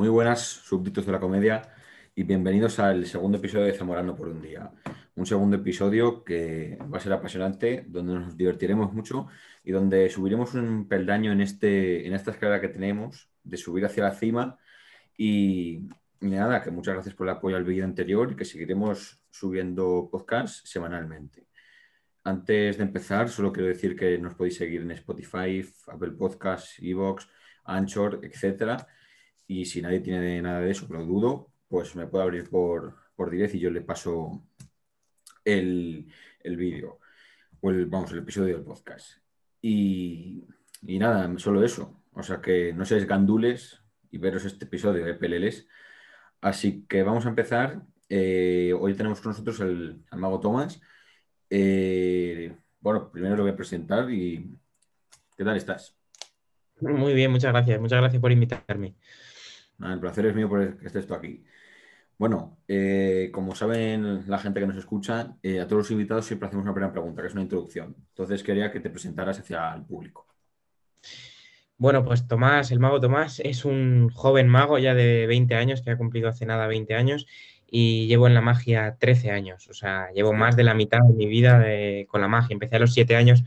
Muy buenas, súbditos de la comedia, y bienvenidos al segundo episodio de Zamorano por un día. Un segundo episodio que va a ser apasionante, donde nos divertiremos mucho y donde subiremos un peldaño en, este, en esta escalera que tenemos de subir hacia la cima. Y, nada, que muchas gracias por el apoyo al vídeo anterior y que seguiremos subiendo podcasts semanalmente. Antes de empezar, solo quiero decir que nos podéis seguir en Spotify, Apple Podcasts, Evox, Anchor, etcétera y si nadie tiene nada de eso, que lo dudo, pues me puede abrir por, por direct y yo le paso el, el vídeo, o el, vamos, el episodio del podcast. Y, y, nada, solo eso. O sea que no seáis gandules y veros este episodio de PLLs. Así que vamos a empezar. Eh, hoy tenemos con nosotros el, al mago Tomás. Eh, bueno, primero lo voy a presentar y ¿qué tal estás? Muy bien, muchas gracias. Muchas gracias por invitarme el placer es mío por que estés tú aquí. Bueno, eh, como saben la gente que nos escucha, a todos los invitados siempre hacemos una primera pregunta, que es una introducción. Entonces quería que te presentaras hacia el público. Bueno, pues Tomás, el mago Tomás, es un joven mago ya de 20 años, que ha cumplido hace nada 20 años, y llevo en la magia 13 años. O sea, llevo más de la mitad de mi vida con la magia. Empecé a los 7 años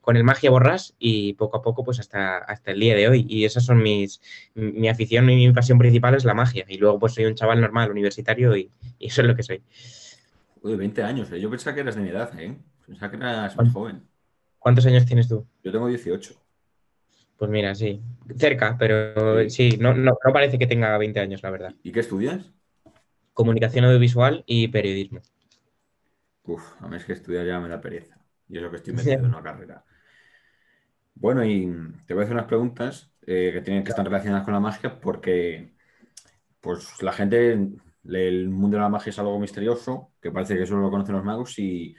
con el Magia Borras y poco a poco pues hasta, hasta el día de hoy. Y esas son mis, mi afición y mi pasión principal es la magia. Y luego pues soy un chaval normal, universitario y, eso es lo que soy. Uy, 20 años, ¿eh? yo pensaba que eras de mi edad, ¿eh? Pensaba que eras más joven. ¿Cuántos años tienes tú? Yo tengo 18. Pues mira, sí, cerca, pero sí, no, no, no, parece que tenga 20 años, la verdad. ¿Y qué estudias? Comunicación audiovisual y periodismo. Uf, a mí es que estudiar ya me da pereza. Y es lo que estoy metido en una carrera. Bueno, y te voy a hacer unas preguntas eh, que tienen que estar relacionadas con la magia porque pues la gente, el mundo de la magia es algo misterioso, que parece que solo lo conocen los magos y,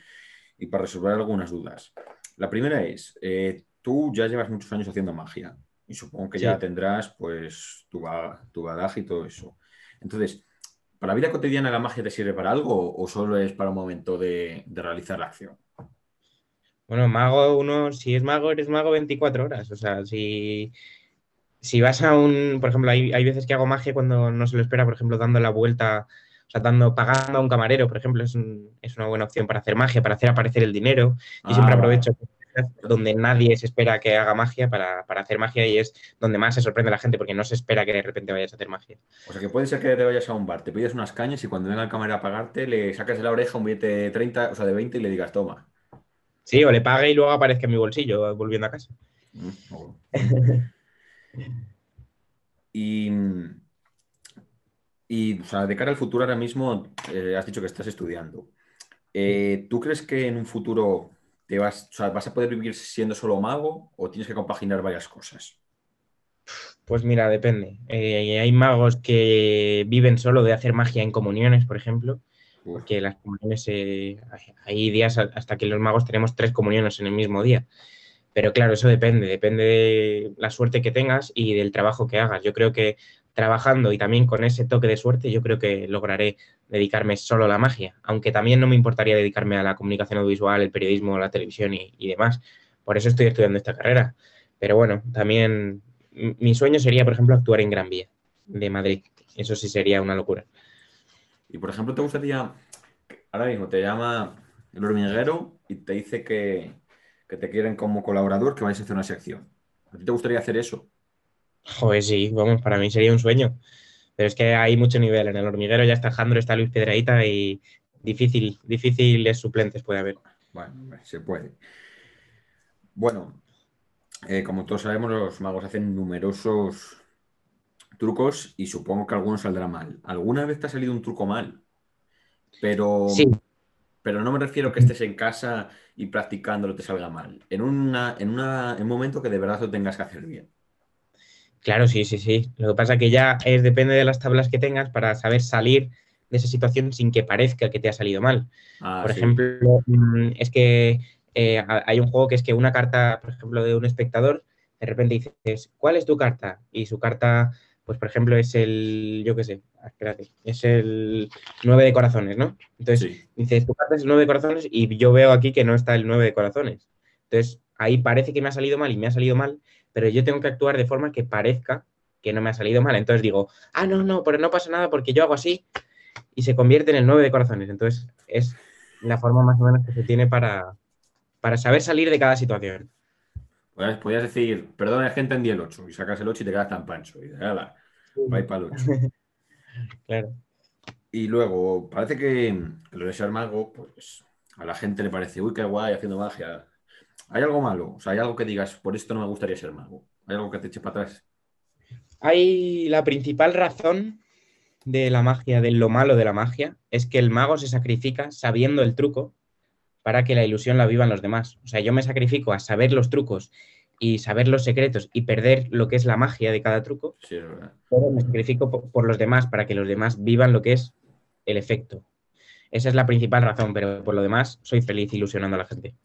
para resolver algunas dudas. La primera es, eh, tú ya llevas muchos años haciendo magia y supongo que ya tendrás pues tu, tu badaje y todo eso. Entonces, ¿para la vida cotidiana la magia te sirve para algo o solo es para un momento de realizar la acción? Bueno, mago uno, si es mago, eres mago 24 horas. O sea, si, si vas a un, por ejemplo, hay, hay veces que hago magia cuando no se lo espera, por ejemplo, dando la vuelta, o sea, dando, pagando a un camarero, por ejemplo, es, es una buena opción para hacer magia, para hacer aparecer el dinero. Y siempre ah, aprovecho donde nadie se espera que haga magia para, para, hacer magia y es donde más se sorprende la gente porque no se espera que de repente vayas a hacer magia. O sea que puede ser que te vayas a un bar, te pides unas cañas y cuando venga el camarero a pagarte le sacas de la oreja un billete de 30, o sea, de 20 y le digas, toma. Sí, o le pague y luego aparezca en mi bolsillo volviendo a casa. Mm, y, y o sea, de cara al futuro, ahora mismo eh, has dicho que estás estudiando. Eh, ¿Tú crees que en un futuro te vas, vas a poder vivir siendo solo mago o tienes que compaginar varias cosas? Pues mira, depende. Eh, hay magos que viven solo de hacer magia en comuniones, por ejemplo, porque las comuniones, eh, hay días hasta que los magos tenemos tres comuniones en el mismo día. Pero claro, eso depende, depende de la suerte que tengas y del trabajo que hagas. Yo creo que trabajando y también con ese toque de suerte, yo creo que lograré dedicarme solo a la magia, aunque también no me importaría dedicarme a la comunicación audiovisual, el periodismo, la televisión y, demás. Por eso estoy estudiando esta carrera. Pero bueno, también mi sueño sería, por ejemplo, actuar en Gran Vía de Madrid. Eso sí sería una locura. Y por ejemplo, ¿te gustaría, ahora mismo te llama el hormiguero y te dice que, te quieren como colaborador, que vais a hacer una sección? ¿A ti te gustaría hacer eso? Joder, sí, vamos, para mí sería un sueño. Pero es que hay mucho nivel. En el hormiguero ya está Jandro, está Luis Piedraíta y difícil, difíciles suplentes puede haber. Bueno, se puede. Bueno, eh, como todos sabemos, los magos hacen numerosos trucos y supongo que algunos saldrá mal. ¿Alguna vez te ha salido un truco mal? Pero, pero no me refiero que estés en casa y practicándolo te salga mal. En, una, en, una, en un momento que de verdad lo tengas que hacer bien. Claro, sí, sí, sí. Lo que pasa es que ya es, depende de las tablas que tengas para saber salir de esa situación sin que parezca que te ha salido mal. Ah, por ejemplo, mm, es que eh, hay un juego que es que una carta, por ejemplo, de un espectador, de repente dices, ¿cuál es tu carta? Y su carta pues por ejemplo es el, yo qué sé, espérate, es el 9 de corazones, ¿no? Entonces, dices, tu carta es el 9 de corazones y yo veo aquí que no está el 9 de corazones. Entonces, ahí parece que me ha salido mal y me ha salido mal, pero yo tengo que actuar de forma que parezca que no me ha salido mal. Entonces digo, ah, no, no, pero no pasa nada porque yo hago así y se convierte en el 9 de corazones. Entonces, es la forma más o menos que se tiene para, para saber salir de cada situación. Podrías decir, perdón, es que entendí el 8 y sacas el 8 y te quedas tan pancho. Y ala, para el 8. claro. Y luego, parece que lo de ser mago, pues a la gente le parece, uy, qué guay, haciendo magia. ¿Hay algo malo? O sea, ¿hay algo que digas, por esto no me gustaría ser mago? ¿Hay algo que te eche para atrás? Hay la principal razón de la magia, de lo malo de la magia, es que el mago se sacrifica sabiendo el truco para que la ilusión la vivan los demás. O sea, yo me sacrifico a saber los trucos y saber los secretos y perder lo que es la magia de cada truco, sí, es verdad. pero me sacrifico por, los demás para que los demás vivan lo que es el efecto. Esa es la principal razón, pero por lo demás soy feliz ilusionando a la gente.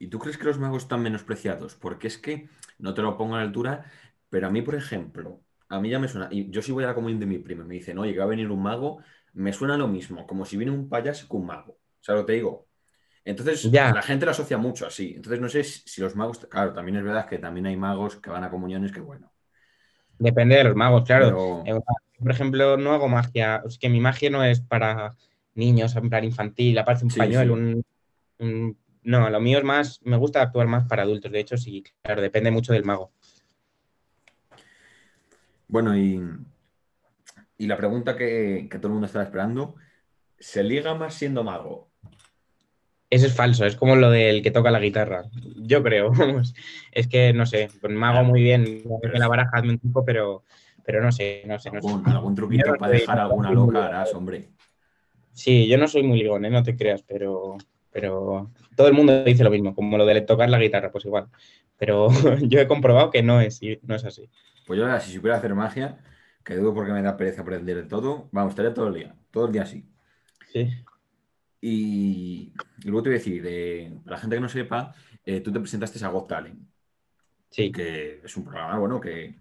¿Y tú crees que los magos están menospreciados? Porque es que, no te lo pongo a la altura, pero a mí, por ejemplo, a mí ya me suena, y yo sí voy a la comunión de mi prima, me dicen, oye, que va a venir un mago, me suena lo mismo, como si viene un payaso con un mago. O sea, lo te digo, entonces, la gente lo asocia mucho así. Entonces, no sé si los magos, claro, también es verdad que también hay magos que van a comuniones que bueno. Depende de los magos, claro. Eh, por ejemplo, no hago magia, es que mi magia no es para niños, en plan infantil, aparte un pañuelo, Un, No, lo mío es más, me gusta actuar más para adultos, de hecho, sí, claro, depende mucho del mago. Bueno, y, y la pregunta que, que todo el mundo está esperando, ¿se liga más siendo mago eso es falso, es como lo del que toca la guitarra. Yo creo, es que no sé, me hago muy bien la baraja un tipo, pero, pero no sé, no sé. ¿Algún, algún truquito para dejar alguna loca harás, hombre? Sí, yo no soy muy ligón, ¿eh? no te creas, pero, pero todo el mundo dice lo mismo, como lo de tocar la guitarra, pues igual. Pero yo he comprobado que no es, no es así. Pues yo ahora, si supiera hacer magia, que dudo porque me da pereza aprender de todo, vamos, estaría todo el día, todo el día así. Sí. Y, luego te voy a decir, eh, para la gente que no sepa, eh, tú te presentaste a Got Talent. Sí. Que es un programa, bueno, que,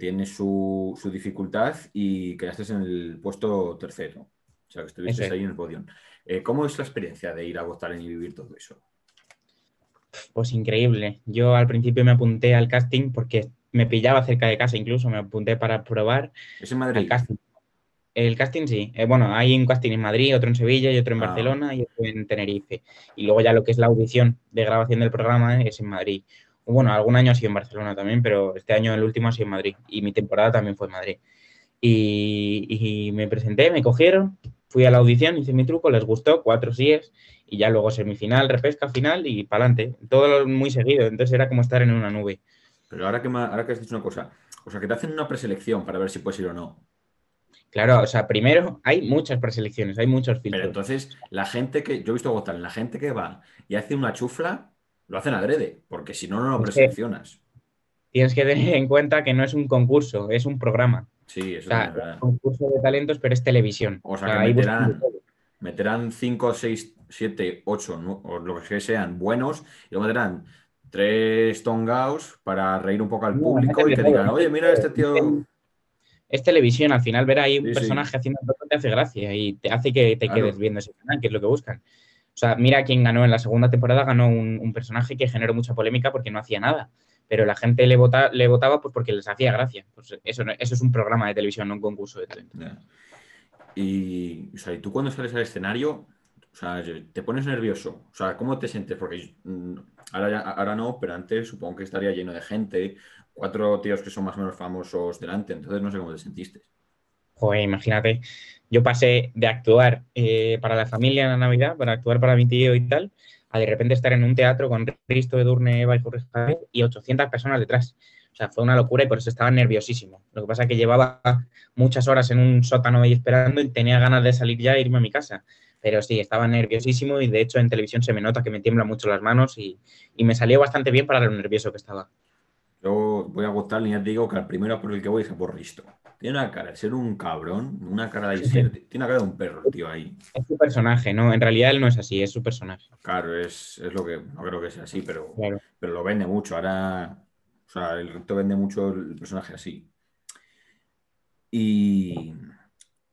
tiene su, dificultad y quedaste en el puesto tercero. O sea, que estuviste ahí en el podio. Eh, ¿Cómo es la experiencia de ir a Talent y vivir todo eso? Pues increíble. Yo al principio me apunté al casting porque me pillaba cerca de casa, incluso me apunté para probar. ¿Es en Madrid? El casting. El casting sí. Eh, bueno, hay un casting en Madrid, otro en Sevilla y otro en ah. Barcelona y otro en Tenerife. Y luego ya lo que es la audición de grabación del programa es en Madrid. Bueno, algún año ha sido en Barcelona también, pero este año el último ha sido en Madrid. Y mi temporada también fue en Madrid. Y, me presenté, me cogieron, fui a la audición, hice mi truco, les gustó, cuatro síes, y ya luego semifinal, repesca, final y para adelante. Todo muy seguido, entonces era como estar en una nube. Pero ahora que, ahora que has dicho una cosa, o sea, que te hacen una preselección para ver si puedes ir o no. Claro, o sea, primero hay muchas preselecciones, hay muchos filtros. Pero entonces, la gente que, yo he visto votar, la gente que va y hace una chufla, lo hacen adrede, porque si no, no lo preseleccionas. Tienes que tener en cuenta que no es un concurso, es un programa. Sí, eso es verdad. un concurso de talentos, pero es televisión. O sea, que meterán, 5, 6, 7, 8, o lo que sean buenos, y luego meterán tres tongaos para reír un poco al público y que digan, oye, mira este tío es televisión, al final ver ahí un personaje haciendo todo te hace gracia y te hace que te quedes viendo ese canal, que es lo que buscan. O sea, mira quién ganó en la segunda temporada, ganó un, personaje que generó mucha polémica porque no hacía nada, pero la gente le, vota, le votaba pues porque les hacía gracia. Pues eso, eso es un programa de televisión, no un concurso de talento. Y, o sea, y tú cuando sales al escenario, o sea, te pones nervioso. O sea, ¿cómo te sientes? Porque mm, ahora, ahora no, pero antes supongo que estaría lleno de gente cuatro tíos que son más o menos famosos delante, entonces no sé cómo te sentiste. Joder, imagínate, yo pasé de actuar eh, para la familia en la Navidad, para actuar para mi tío y tal, a de repente estar en un teatro con Risto, Edurne, Eva y Jorge y 800 personas detrás. O sea, fue una locura y por eso estaba nerviosísimo. Lo que pasa es que llevaba muchas horas en un sótano ahí esperando y tenía ganas de salir ya e irme a mi casa. Pero sí, estaba nerviosísimo y de hecho en televisión se me nota que me tiemblan mucho las manos y, y me salió bastante bien para lo nervioso que estaba. Yo voy a gustar y ya te digo que al primero por el que voy es por Risto. Tiene una cara de ser un cabrón, una cara de ser, tiene una cara de un perro, tío, ahí. Es su personaje, ¿no? En realidad él no es así, es su personaje. Claro, es, lo que, no creo que sea así, pero, pero lo vende mucho. Ahora, o sea, el resto vende mucho el personaje así. Y,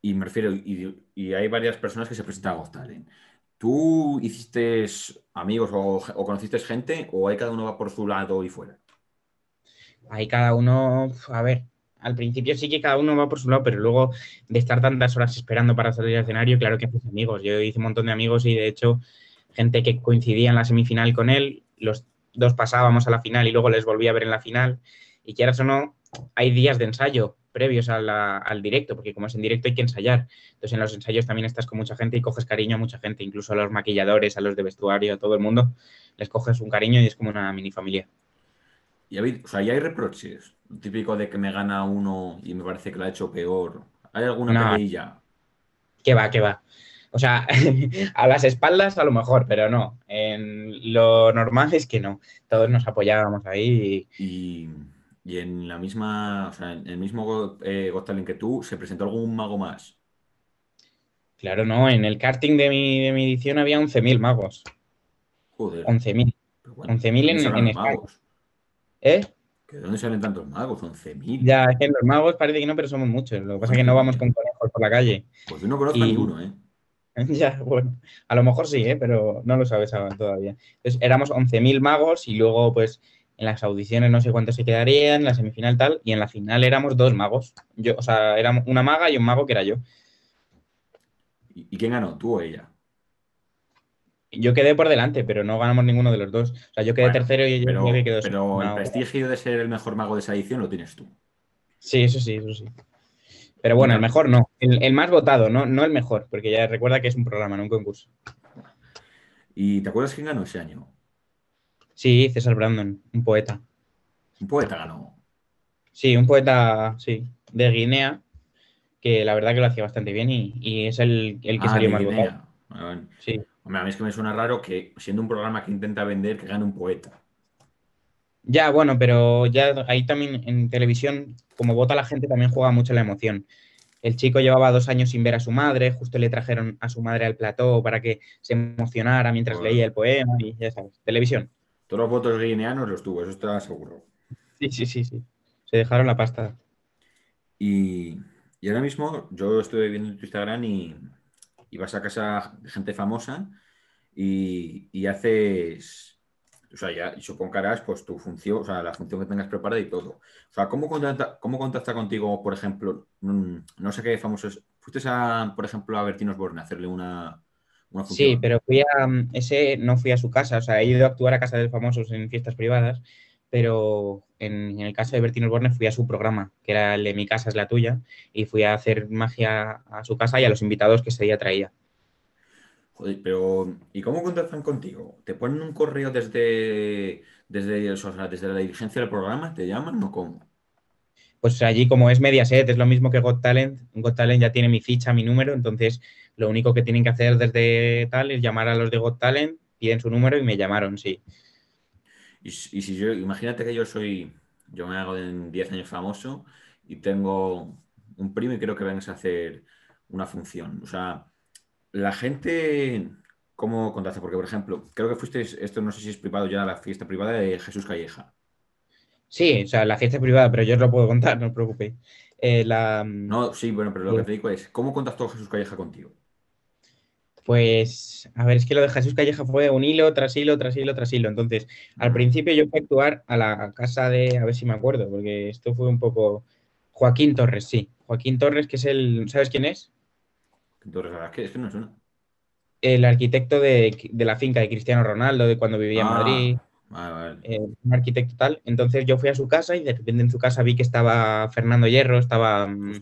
y me refiero, y, y hay varias personas que se presentan a Got Talent. ¿Tú hiciste amigos o, o conociste gente o hay cada uno va por su lado y fuera? Ahí cada uno, a ver, al principio sí que cada uno va por su lado, pero luego de estar tantas horas esperando para salir al escenario, claro que haces amigos. Yo hice un montón de amigos y de hecho gente que coincidía en la semifinal con él, los dos pasábamos a la final y luego les volví a ver en la final. Y quieras o no, hay días de ensayo previos al directo, porque como es en directo hay que ensayar. Entonces en los ensayos también estás con mucha gente y coges cariño a mucha gente, incluso a los maquilladores, a los de vestuario, a todo el mundo, les coges un cariño y es como una mini familia. Y o sea, ya hay reproches. Típico de que me gana uno y me parece que lo ha hecho peor. ¿Hay alguna no, Que va, que va. O sea, a las espaldas a lo mejor, pero no. En lo normal es que no. Todos nos apoyábamos ahí. Y, y en la misma, o sea, en el mismo eh, Got Talent que tú, ¿se presentó algún mago más? Claro, no. En el karting de mi, de mi edición había 11.000 magos. Joder. 11.000. Bueno, 11.000 en, en España. ¿Eh? ¿De dónde salen tantos magos? 11.000. Ya, es que los magos parece que no, pero somos muchos. Lo que pasa es que no vamos con conejos por la calle. Pues yo no conozco a ninguno, ¿eh? Ya, bueno, a lo mejor sí, ¿eh? pero no lo sabes todavía. Entonces, éramos 11.000 magos y luego, pues, en las audiciones no sé cuántos se quedarían, en la semifinal tal, y en la final éramos dos magos. Yo, o sea, éramos una maga y un mago que era yo. ¿Y quién ganó? ¿Tú o ella? Yo quedé por delante, pero no ganamos ninguno de los dos. O sea, yo quedé tercero y pero, quedó Pero el prestigio de ser el mejor mago de esa edición lo tienes tú. Sí, eso sí, eso sí. Pero bueno, el mejor no. El, más votado, no, no el mejor, porque ya recuerda que es un programa, no un concurso. ¿Y te acuerdas quién ganó ese año? Sí, César Brandon, un poeta. ¿Un poeta ganó? Sí, un poeta, sí, de Guinea, que la verdad que lo hacía bastante bien y, es el, el que ah, salió más votado. Sí. Hombre, a mí es que me suena raro que siendo un programa que intenta vender, que gane un poeta. Ya, bueno, pero ya ahí también en televisión, como vota la gente, también juega mucho la emoción. El chico llevaba dos años sin ver a su madre, justo le trajeron a su madre al plató para que se emocionara mientras leía el poema y ya sabes, televisión. Todos los votos guineanos los tuvo, eso está seguro. Sí, sí, sí, sí. Se dejaron la pasta. Y, y ahora mismo yo estoy viendo tu Instagram y, y vas a casa de gente famosa y, haces, o sea, ya supongo que harás pues tu función, o sea, la función que tengas preparada y todo. O sea, ¿cómo contacta, cómo contacta contigo, por ejemplo, mm, no sé qué famosos, fuiste a, por ejemplo, a Bertín Osborne a hacerle una, una función? Sí, pero fui a, mm, ese no fui a su casa, o sea, he ido a actuar a casa de famosos en fiestas privadas, pero en, el caso de Bertín Osborne fui a su programa, que era el de Mi casa es la tuya, y fui a hacer magia a su casa y a los invitados que ese día traía. Joder, pero ¿y cómo contactan contigo? ¿Te ponen un correo desde, desde, desde la dirigencia del programa? ¿Te llaman o cómo? Pues allí como es Mediaset, es lo mismo que Got Talent. Got Talent ya tiene mi ficha, mi número, entonces lo único que tienen que hacer desde tal es llamar a los de Got Talent, piden su número y me llamaron, sí. Y, si yo, imagínate que yo soy, yo me hago en 10 años famoso y tengo un primo y creo que vengas a hacer una función. O sea, la gente, ¿cómo contacta? Porque, por ejemplo, creo que fuiste, esto no sé si es privado ya, la fiesta privada de Jesús Calleja. Sí, o sea, la fiesta privada, pero yo os lo puedo contar, no os preocupéis. Eh, la... No, sí, bueno, pero lo que te digo es, ¿cómo contactó Jesús Calleja contigo? Pues, a ver, es que lo de Jesús Calleja fue un hilo tras hilo, tras hilo, tras hilo. Entonces, al principio yo fui a actuar a la casa de, a ver si me acuerdo, porque esto fue un poco Joaquín Torres, sí. Joaquín Torres, que es el, ¿sabes quién es? Torres, es que no suena. El arquitecto de, la finca de Cristiano Ronaldo, de cuando vivía en ah, Madrid. Eh, un arquitecto tal. Entonces yo fui a su casa y de repente en su casa vi que estaba Fernando Hierro, estaba mm,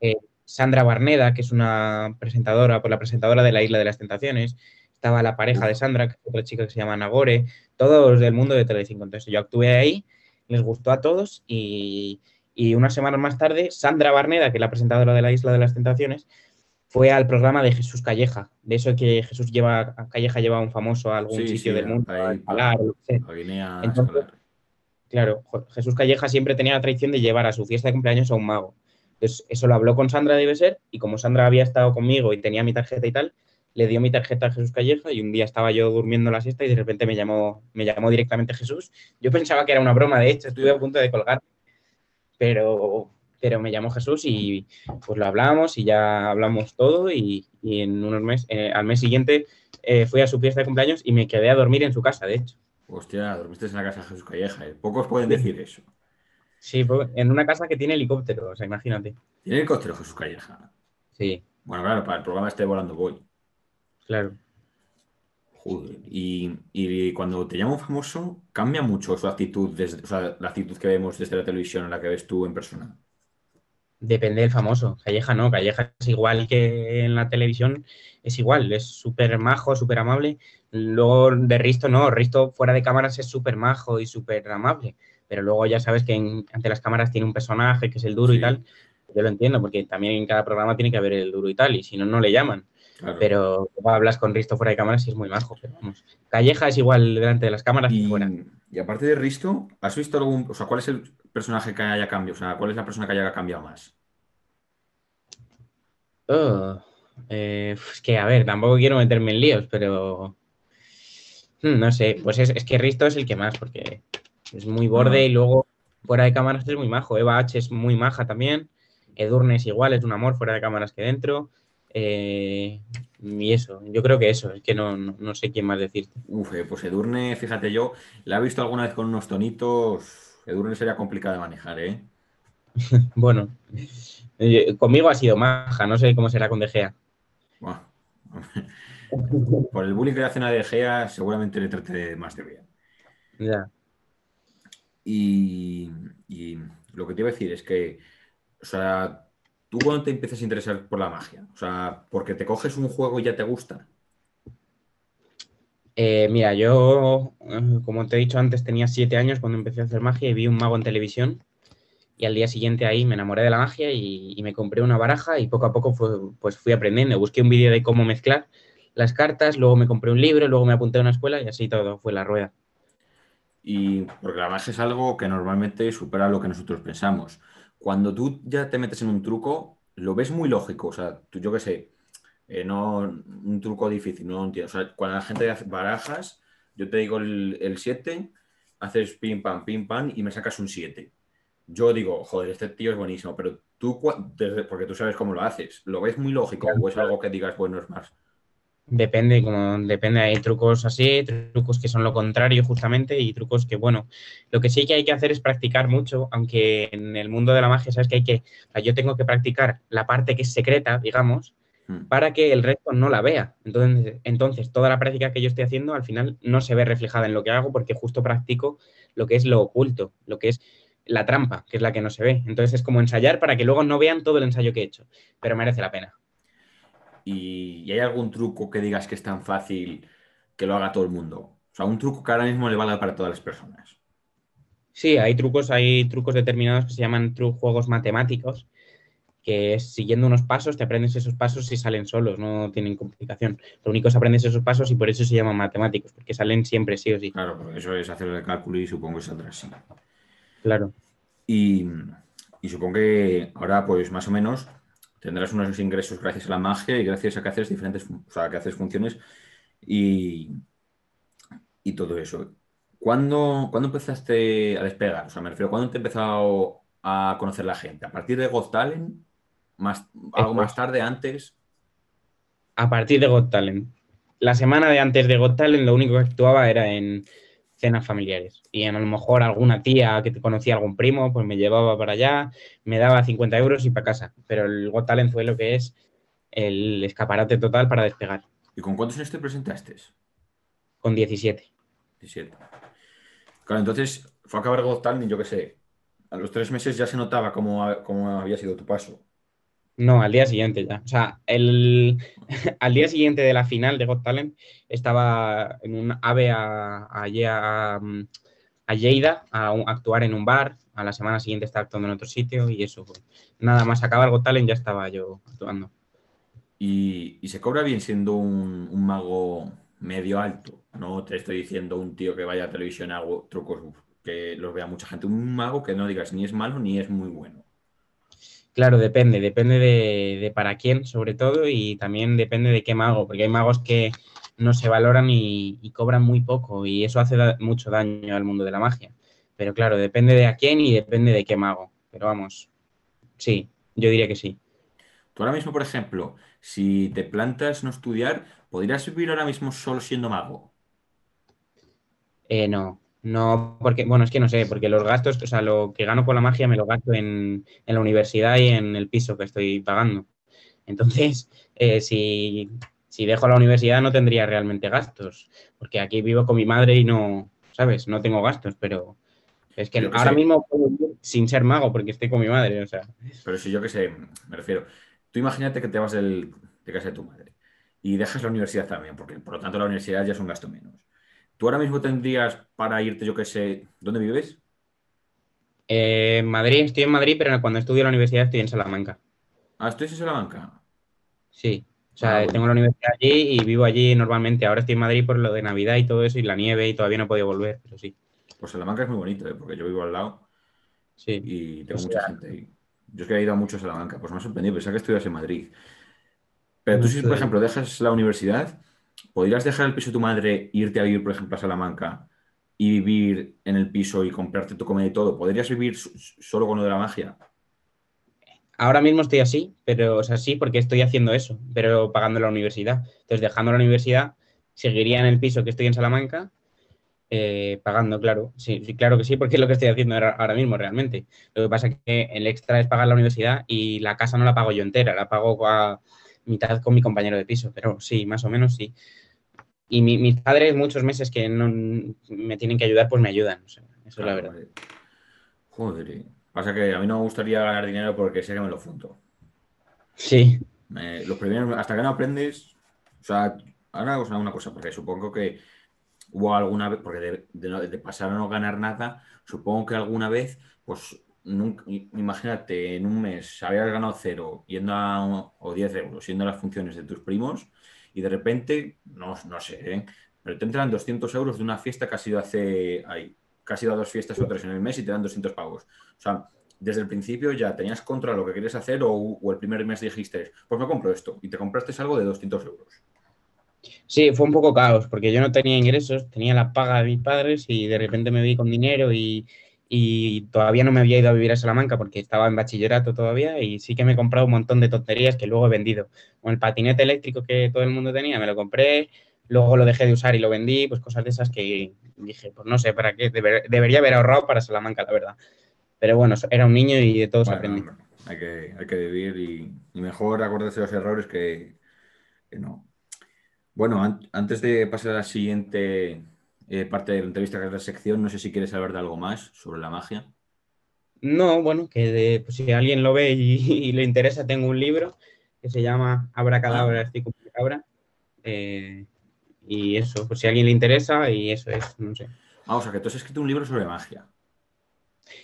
eh, Sandra Barneda, que es una presentadora, pues la presentadora de la Isla de las Tentaciones, estaba la pareja de Sandra, que es otra chica que se llama Nagore, todos del mundo de Telecinco. Entonces yo actué ahí, les gustó a todos y, y unas semanas más tarde, Sandra Barneda, que es la presentadora de la Isla de las Tentaciones, fue al programa de Jesús Calleja, de eso que Jesús lleva, Calleja lleva a un famoso a algún sitio del mundo, a, lo que Claro, Jesús Calleja siempre tenía la tradición de llevar a su fiesta de cumpleaños a un mago. Entonces, eso lo habló con Sandra, debe ser, y como Sandra había estado conmigo y tenía mi tarjeta y tal, le dio mi tarjeta a Jesús Calleja y un día estaba yo durmiendo la siesta y de repente me llamó, me llamó directamente Jesús. Yo pensaba que era una broma, de hecho, estuve a punto de colgar, pero pero me llamó Jesús y pues lo hablamos y ya hablamos todo y, en unos meses, eh, al mes siguiente eh, fui a su fiesta de cumpleaños y me quedé a dormir en su casa, de hecho. Hostia, dormiste en la casa de Jesús Calleja, ¿eh? Pocos pueden decir eso. Sí, en una casa que tiene helicóptero, o sea, imagínate. ¿Tiene helicóptero Jesús Calleja? Sí. Bueno, claro, para el programa este volando voy. Claro. Joder. Y, cuando te llamo famoso, cambia mucho su actitud, desde, o sea, la actitud que vemos desde la televisión a la que ves tú en persona. Depende del famoso. Calleja no, Calleja es igual que en la televisión, es igual, es súper majo, súper amable. Luego de Risto no, Risto fuera de cámaras es súper majo y súper amable, pero luego ya sabes que ante las cámaras tiene un personaje que es el duro y tal. Yo lo entiendo, porque también en cada programa tiene que haber el duro y tal, y si no, no le llaman. Pero hablas con Risto fuera de cámaras y es muy majo. Pero vamos. Calleja es igual delante de las cámaras y, fuera. Y aparte de Risto, ¿has visto algún. O sea, ¿cuál es el personaje que haya cambiado? O sea, ¿cuál es la persona que haya cambiado más? Oh, eh, es que, a ver, tampoco quiero meterme en líos, pero. Hmm, no sé, pues es, que Risto es el que más, porque es muy borde y luego fuera de cámaras es muy majo. Eva H es muy maja también. Edurne es igual, es un amor fuera de cámaras que dentro. Eh, y eso, yo creo que eso, es que no, sé quién más decirte. Uf, eh, pues Edurne, fíjate yo, la he visto alguna vez con unos tonitos. Edurne sería complicado de manejar, ¿eh? bueno, eh, conmigo ha sido maja, no sé cómo será con De Gea. Por el bullying que le hacen a De Gea, seguramente le trate más de bien. Ya. Y, lo que te iba a decir es que, o sea, ¿Tú cuándo te empiezas a interesar por la magia? O sea, porque te coges un juego y ya te gusta. Eh, mira, yo, eh, como te he dicho antes, tenía siete años cuando empecé a hacer magia y vi un mago en televisión. Y al día siguiente ahí me enamoré de la magia y, me compré una baraja y poco a poco pues fui aprendiendo. Busqué un vídeo de cómo mezclar las cartas, luego me compré un libro, luego me apunté a una escuela y así todo fue la rueda. Y porque la magia es algo que normalmente supera lo que nosotros pensamos cuando tú ya te metes en un truco, lo ves muy lógico. O sea, tú, yo qué sé, eh, no un truco difícil, no lo entiendo. O sea, cuando la gente hace barajas, yo te digo el 7, haces pim pam, pim pam y me sacas un 7. Yo digo, joder, este tío es buenísimo, pero tú, porque tú sabes cómo lo haces, ¿lo ves muy lógico o es algo que digas, bueno, es más? Depende, como depende, hay trucos así, trucos que son lo contrario justamente y trucos que, bueno, lo que sí que hay que hacer es practicar mucho, aunque en el mundo de la magia sabes que hay que, o sea, yo tengo que practicar la parte que es secreta, digamos, hmm. para que el resto no la vea. Entonces, entonces, toda la práctica que yo estoy haciendo al final no se ve reflejada en lo que hago porque justo practico lo que es lo oculto, lo que es la trampa, que es la que no se ve. Entonces es como ensayar para que luego no vean todo el ensayo que he hecho, pero merece la pena. ¿Y, hay algún truco que digas que es tan fácil que lo haga todo el mundo? O sea, un truco que ahora mismo le valga para todas las personas. Sí, hay trucos, hay trucos determinados que se llaman juegos matemáticos, que es siguiendo unos pasos, te aprendes esos pasos y salen solos, no tienen complicación. Lo único es aprendes esos pasos y por eso se llaman matemáticos, porque salen siempre sí o sí. Claro, porque eso es hacer el cálculo y supongo que saldrá así. Claro. Y, y supongo que ahora, pues más o menos, tendrás unos ingresos gracias a la magia y gracias a que haces diferentes, o sea, que haces funciones y, y todo eso. ¿Cuándo, empezaste a despegar? O sea, me refiero, ¿cuándo te empezado a conocer la gente? ¿A partir de Got Talent? Más, ¿Algo más tarde, antes? A partir de Got Talent. La semana de antes de Got Talent lo único que actuaba era en cenas familiares. Y a lo mejor alguna tía que te conocía, algún primo, pues me llevaba para allá, me daba 50 euros y para casa. Pero el Got Talent fue lo que es el escaparate total para despegar. ¿Y con cuántos años te presentaste? Con 17. 17. Claro, entonces fue a acabar Got Talent y yo qué sé, a los tres meses ya se notaba cómo, cómo había sido tu paso. No, al día siguiente ya. O sea, el, al día siguiente de la final de Got Talent estaba en un AVE a, a, a, Lleida a, actuar en un bar. A la semana siguiente estaba actuando en otro sitio y eso. Nada más acabar Got Talent ya estaba yo actuando. Y, se cobra bien siendo un, un, mago medio alto. No te estoy diciendo un tío que vaya a televisión a trucos que los vea mucha gente. Un mago que no digas ni es malo ni es muy bueno. Claro, depende, depende de, para quién sobre todo y también depende de qué mago, porque hay magos que no se valoran y, cobran muy poco y eso hace mucho daño al mundo de la magia. Pero claro, depende de a quién y depende de qué mago. Pero vamos, Sí, yo diría que sí. Tú ahora mismo, por ejemplo, si te plantas no estudiar, ¿podrías vivir ahora mismo solo siendo mago? Eh, no, no, porque, bueno, es que no sé, porque los gastos, o sea, lo que gano con la magia me lo gasto en, en la universidad y en el piso que estoy pagando. Entonces, eh, si, si dejo la universidad no tendría realmente gastos, porque aquí vivo con mi madre y no, ¿sabes? No tengo gastos, pero es que ahora sé. mismo puedo vivir sin ser mago porque estoy con mi madre, o sea. Pero si yo qué sé, me refiero. Tú imagínate que te vas del- de casa de tu madre y dejas la universidad también, porque por lo tanto la universidad ya es un gasto menos. ¿Tú ahora mismo tendrías para irte, yo qué sé, ¿dónde vives? Eh, en Madrid, estoy en Madrid, pero cuando estudio en la universidad estoy en Salamanca. Ah, ¿estoy en Salamanca? Sí. O Ah, sea, bueno. tengo la universidad allí y vivo allí normalmente. Ahora estoy en Madrid por lo de Navidad y todo eso y la nieve y todavía no he podido volver, pero sí. Pues Salamanca es muy bonito, ¿eh? porque yo vivo al lado Sí. y tengo mucha gente ahí. Yo es que he ido mucho a Salamanca, pues me ha sorprendido, pensaba que estudias en Madrid. Pero tú si, por ejemplo, dejas la universidad, ¿podrías dejar el piso de tu madre, irte a vivir, por ejemplo, a Salamanca y vivir en el piso y comprarte tu comida y todo? ¿Podrías vivir solo con lo de la magia? Ahora mismo estoy así, pero, o sea, porque estoy haciendo eso, pero pagando la universidad. Entonces, dejando la universidad, seguiría en el piso que estoy en Salamanca, eh, pagando, claro. Sí, sí, claro que sí, porque es lo que estoy haciendo ahora mismo realmente. Lo que pasa es que el extra es pagar la universidad y la casa no la pago yo entera, la pago a mitad con mi compañero de piso, pero sí, más o menos sí. Y mi- mis padres, muchos meses que no me tienen que ayudar, pues me ayudan. o sea, eso es la Claro, verdad. vale. Joder. Pasa que a mí no me gustaría ganar dinero porque sé que me lo fundo. Sí, los primeros, hasta que no aprendes, o sea, ahora os hago una cosa, porque supongo que hubo alguna vez, porque de, de de pasar a no ganar nada, supongo que alguna vez, pues, imagínate, en un mes habías ganado cero yendo a, o 10 euros yendo a las funciones de tus primos y de repente, no, no sé, ¿eh? pero te entran 200 euros de una fiesta que has ido hace, ahí, que has ido a dos fiestas o tres en el mes y te dan 200 pavos. O sea, desde el principio ya tenías contra lo que querías hacer o, o el primer mes dijiste, pues me compro esto y te compraste algo de 200 euros. Sí, fue un poco caos, porque yo no tenía ingresos, tenía la paga de mis padres y de repente me vi con dinero y, y todavía no me había ido a vivir a Salamanca porque estaba en bachillerato todavía y sí que me he comprado un montón de tonterías que luego he vendido. Con el patinete eléctrico que todo el mundo tenía, me lo compré, luego lo dejé de usar y lo vendí, pues cosas de esas que dije, pues no sé, ¿para qué? Deber- debería haber ahorrado para Salamanca, la verdad. Pero bueno, era un niño y de todo se Bueno, aprende. hay que, hay que vivir y, y mejor acordarse de los errores que, que no. Bueno, an- antes de pasar a la siguiente eh, parte de la entrevista, que es la sección, no sé si quieres hablar de algo más sobre la magia. No, bueno, que de- pues si alguien lo ve y, y le interesa, tengo un libro que se llama Abracadabra, estoy con cabra. Eh, y eso, pues si a alguien le interesa, y eso es, no sé. Ah, o sea, que tú has escrito un libro sobre magia.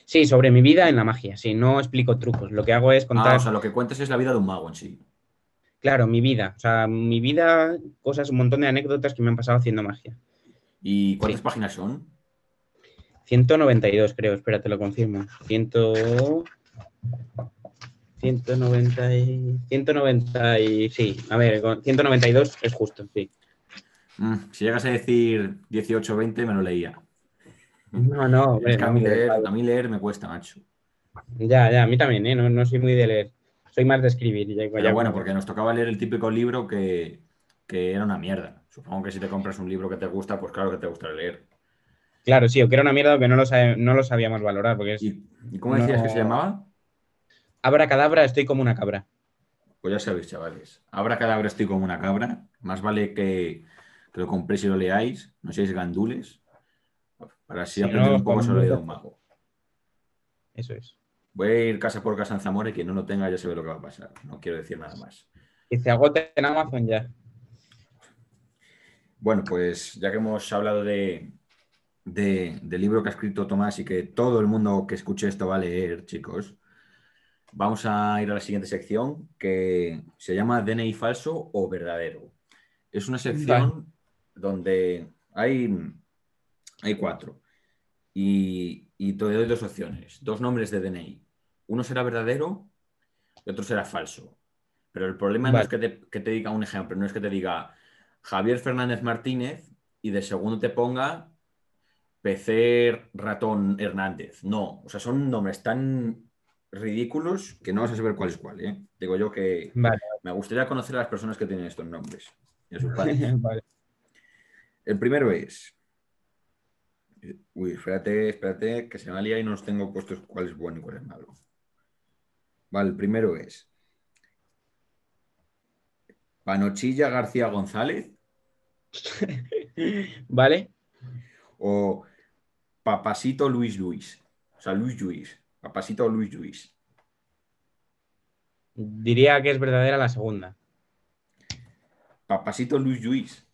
Sí, sobre mi vida en la magia, sí, no explico trucos. Lo que hago es contar, Ah, o sea, lo que cuentas es la vida de un mago en sí. claro, mi vida. O sea, mi vida, cosas, un montón de anécdotas que me han pasado haciendo magia. ¿Y cuántas Sí. páginas son? 192, creo, espera, te lo confirmo. 100... 190 y... 190 y... Sí, a ver, con 192 es justo, sí. Mm, si llegas a decir 18 o 20, me lo leía. No, no, hombre, Es que a mí, leer, a mí leer me cuesta, macho. Ya, ya, a mí también, ¿eh? No, no soy muy de leer. Soy más de escribir. Ya, Pero ya- bueno, porque nos tocaba leer el típico libro que, que era una mierda. Supongo que si te compras un libro que te gusta, pues claro que te gusta leer. Claro, sí, o que era una mierda o que no lo, sabe- no lo sabíamos valorar, porque es... ¿Y, y cómo decías que se llamaba? Abra cadabra, estoy como una cabra. Pues ya sabéis, chavales. Abra cadabra estoy como una cabra. Más vale que, que lo compréis y lo leáis. No seáis gandules. Para así Si aprender no, un poco sobre un mago. Eso es. Voy a ir casa por casa en Zamora y quien no lo tenga ya sabe lo que va a pasar. No quiero decir nada más. Que se agote en Amazon ya. Bueno, pues ya que hemos hablado de, de- del libro que ha escrito Tomás y que todo el mundo que escuche esto va a leer, chicos, vamos a ir a la siguiente sección que se llama DNI falso o verdadero. Es una sección donde hay, hay cuatro y, y te doy dos opciones, dos nombres de DNI. Uno será verdadero y otro será falso. Pero el problema no es que te, que te diga un ejemplo, no es que te diga Javier Fernández Martínez y de segundo te ponga PC Ratón Hernández. No, o sea, son nombres tan ridículos que no vas a saber cuál es cuál. ¿eh? Digo yo que Vale, me gustaría conocer a las personas que tienen estos nombres. y a sus padres. vale. El primero es. Uy, espérate, espérate, que se me ha liado y no los tengo puestos cuál es bueno y cuál es malo. Vale, el primero es. Panochilla García González Vale. o Papasito Luis Luis. O sea, Luis Luis. Papasito Luis Luis. Diría que es verdadera la segunda. Papasito Luis Luis.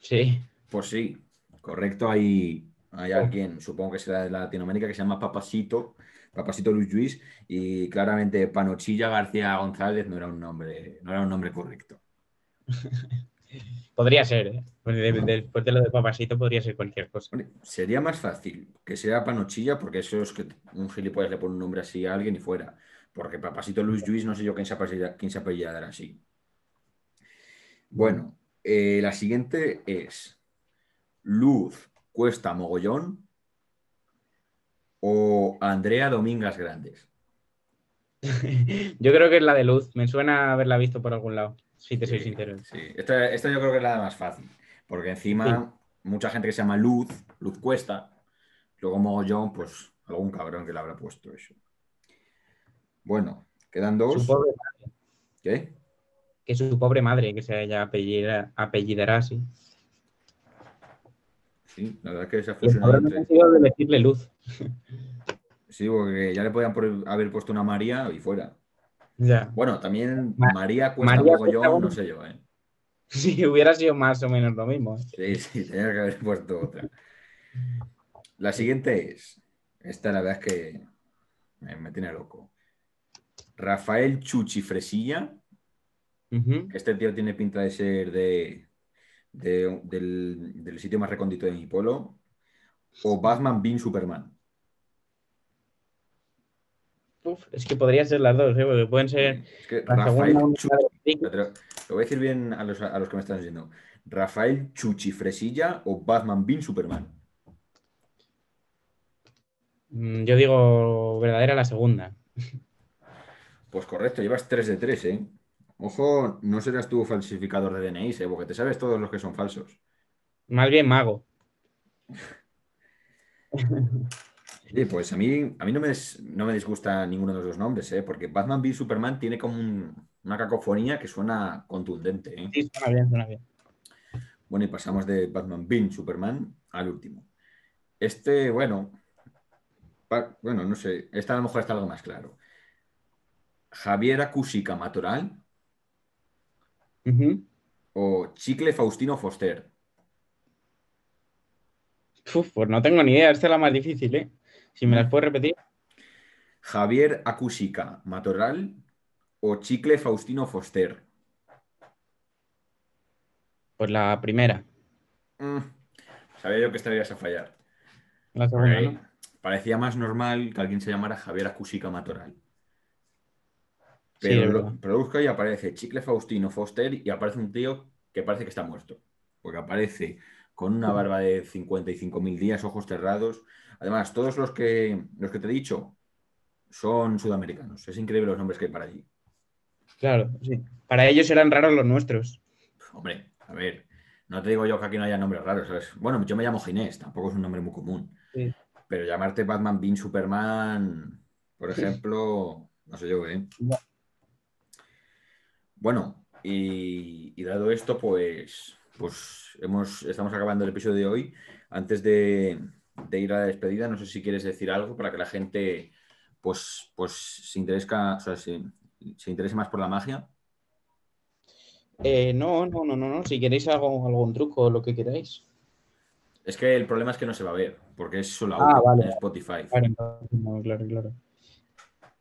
Sí. Pues sí, correcto. Hay, hay alguien, supongo que será de Latinoamérica, que se llama Papasito, Papasito Luis Luis, y claramente Panochilla García González no era un nombre, no era un nombre correcto. Podría ser, ¿eh? Pues de- de- Después de lo de papasito podría ser cualquier cosa. Sería más fácil que sea Panochilla, porque eso es que un gilipollas le pone un nombre así a alguien y fuera. Porque Papasito Luis Luis, no sé yo quién se apellida, quién se así. Bueno, eh, la siguiente es Luz Cuesta Mogollón o Andrea Domingas Grandes. Yo creo que es la de luz. Me suena haberla visto por algún lado, si te soy Sí, sincero. Sí, esta, esta yo creo que es la más fácil, porque encima mucha gente que se llama Luz, Luz Cuesta, luego Mogollón, pues algún cabrón que le habrá puesto eso. Bueno, quedan dos. Su pobre- ¿Qué? que su pobre madre, que se haya apellidara, apellidará así. Sí, la verdad es que entre... ha sido de decirle luz. Sí, porque ya le podían haber puesto una María y fuera. Ya. Bueno, también Ma- María Cuesta María Mogollón, Cuesta no sé yo, ¿eh? Sí, hubiera sido más o menos lo mismo. Sí, ¿eh? sí, tenía que haber puesto otra. La siguiente es. Esta la verdad es que me, me tiene loco. Rafael Chuchi Fresilla, este tío tiene pinta de ser de, de- del, del sitio más recóndito de mi pueblo. O Batman Bean Superman. Uf, es que podría ser las dos, ¿eh? porque pueden ser Es que la Rafael segunda lo, voy a decir bien a los, a los que me están diciendo. Rafael Chuchi Fresilla o Batman Bean Superman. Mm, Yo digo verdadera la segunda. Pues correcto, llevas 3 de 3, ¿eh? Ojo, no serás tú falsificador de DNIs, ¿eh? Porque te sabes todos los que son falsos. Más bien mago. Pues a mí, a mí no, me des- no me disgusta ninguno de los dos nombres, ¿eh? Porque Batman v Superman tiene como un- una cacofonía que suena contundente, ¿eh? Sí, suena bien, suena bien. Bueno, y pasamos de Batman v Superman al último. Este, bueno, pa- bueno, no sé, esta a lo mejor está algo más claro. Javier Acusica Matoral o Chicle Faustino Foster. Uf, pues no tengo ni idea, esta es la más difícil, ¿eh? Si me las puedes repetir. Javier Acusica Matoral o Chicle Faustino Foster. Pues la primera. Mm, sabía yo que estarías a fallar. La segunda, Porque ¿no? Parecía más normal que alguien se llamara Javier Acusica Matoral. Sí, Pero lo produzco y aparece Chicle Faustino Foster y aparece un tío que parece que está muerto. Porque aparece con una barba de 55.000 días, ojos cerrados. Además, todos los que, los que te he dicho son sudamericanos. Es increíble los nombres que hay para allí. Claro, sí. Para ellos eran raros los nuestros. Hombre, a ver, no te digo yo que aquí no haya nombres raros. ¿sabes? Bueno, yo me llamo Ginés, tampoco es un nombre muy común. Sí. Pero llamarte Batman, Bean, Superman, por ejemplo, no sé yo, ¿eh? Bueno, y, y dado esto, pues, pues hemos, estamos acabando el episodio de hoy. Antes de, de ir a la despedida, no sé si quieres decir algo para que la gente pues, pues se, interesa, o sea, se, se interese más por la magia. Eh, no, no, no, no, no. Si queréis algo, algún truco o lo que queráis. Es que el problema es que no se va a ver, porque es solo Ah, vale. en Spotify. Claro, claro, claro.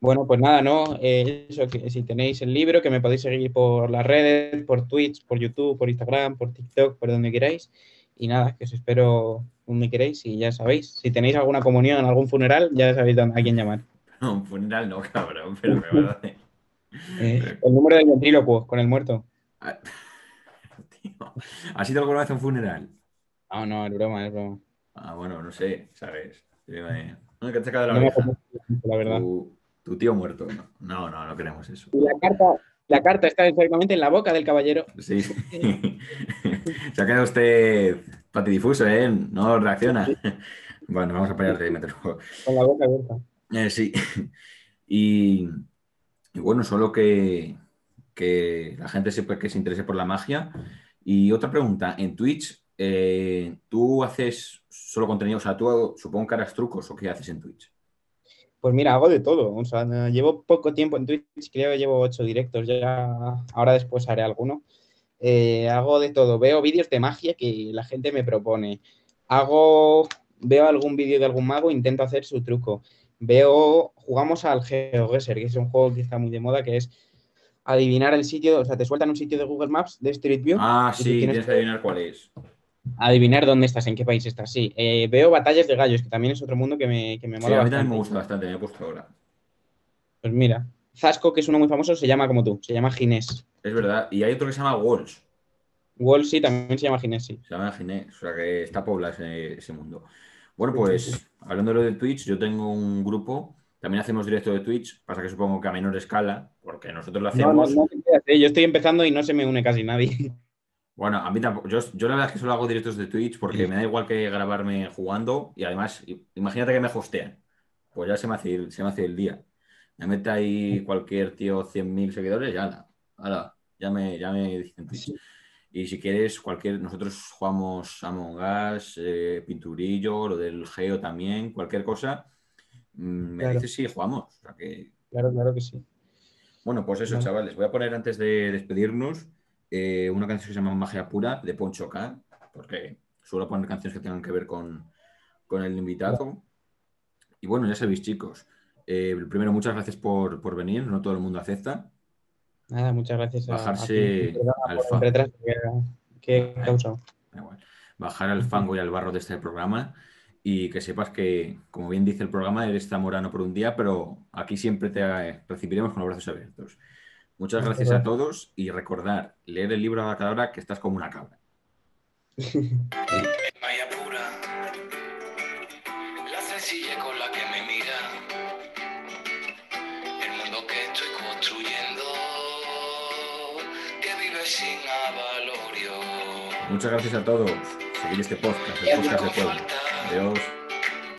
Bueno, pues nada, ¿no? Eh, eso, que si tenéis el libro, que me podéis seguir por las redes, por Twitch, por YouTube, por Instagram, por TikTok, por donde queráis. Y nada, que os espero donde queráis y ya sabéis. Si tenéis alguna comunión, algún funeral, ya sabéis a quién llamar. No, un funeral no, cabrón, pero me va a Eh, el número del ventrílocuo con el muerto. Ah, tío, ¿Has ido alguna vez a un funeral? No, no, es broma, es broma. Ah, bueno, no sé, ¿sabes? Me- No, que te la No la verdad. Tu tío muerto. No, no, no, no queremos eso. Y la carta, la carta está exactamente en la boca del caballero. Sí. Se ha quedado usted patidifuso, ¿eh? No reacciona. Bueno, vamos a parar de meter Con la boca abierta. Eh, sí. Y, y bueno, solo que, que la gente sepa que se interese por la magia. Y otra pregunta, en Twitch, eh, ¿tú haces solo contenido? O sea, tú supongo que harás trucos o qué haces en Twitch. Pues mira, hago de todo. O sea, llevo poco tiempo en Twitch, creo que llevo ocho directos ya. Ahora después haré alguno. Eh, hago de todo. Veo vídeos de magia que la gente me propone. Hago, veo algún vídeo de algún mago, intento hacer su truco. Veo, jugamos al GeoGuessr, que es un juego que está muy de moda, que es adivinar el sitio, o sea, te sueltan un sitio de Google Maps, de Street View. Ah, sí, tienes, que adivinar cuál es. Adivinar dónde estás, en qué país estás, sí. Eh, veo batallas de gallos, que también es otro mundo que me, que me mola. Sí, a mí también me gusta bastante, me he puesto ahora. Pues mira, Zasco, que es uno muy famoso, se llama como tú, se llama Ginés. Es verdad, y hay otro que se llama Walls. Walls sí, también se llama Ginés, sí. Se llama Ginés, o sea que está poblado ese, mundo. Bueno, pues hablando de lo de Twitch, yo tengo un grupo también hacemos directo de Twitch, pasa que supongo que a menor escala, porque nosotros lo hacemos. No, no, no, yo estoy empezando y no se me une casi nadie. Bueno, a mí tampoco. Yo, yo la verdad es que solo hago directos de Twitch porque me da igual que grabarme jugando y además, imagínate que me hostean. Pues ya se me hace, se me hace el día. Me mete ahí cualquier tío 100.000 seguidores, ya, ala, ya me, ya me dicen Twitch. Y si quieres, cualquier, nosotros jugamos Among Us, eh, Pinturillo, lo del Geo también, cualquier cosa. Mm, me dices sí, jugamos. Claro, claro que sí. Bueno, pues eso, chavales. Voy a poner antes de despedirnos eh, una canción que se llama Magia Pura de Poncho K, porque suelo poner canciones que tengan que ver con, el invitado. Y bueno, ya sabéis, chicos. Eh, primero, muchas gracias por, venir. No todo el mundo acepta. Nada, muchas gracias. Bajarse al fango. Que, Bajar al fango y al barro de este programa y que sepas que, como bien dice el programa, eres zamorano por un día, pero aquí siempre te recibiremos con los brazos abiertos. Muchas gracias a todos y recordar, leer el libro a la cabra que estás como una cabra. Vaya pura, la sencilla con la que me mira, el mundo que estoy construyendo, que vive sin avalorio. Muchas gracias a todos. Seguir este podcast, el podcast de pueblo. Adiós.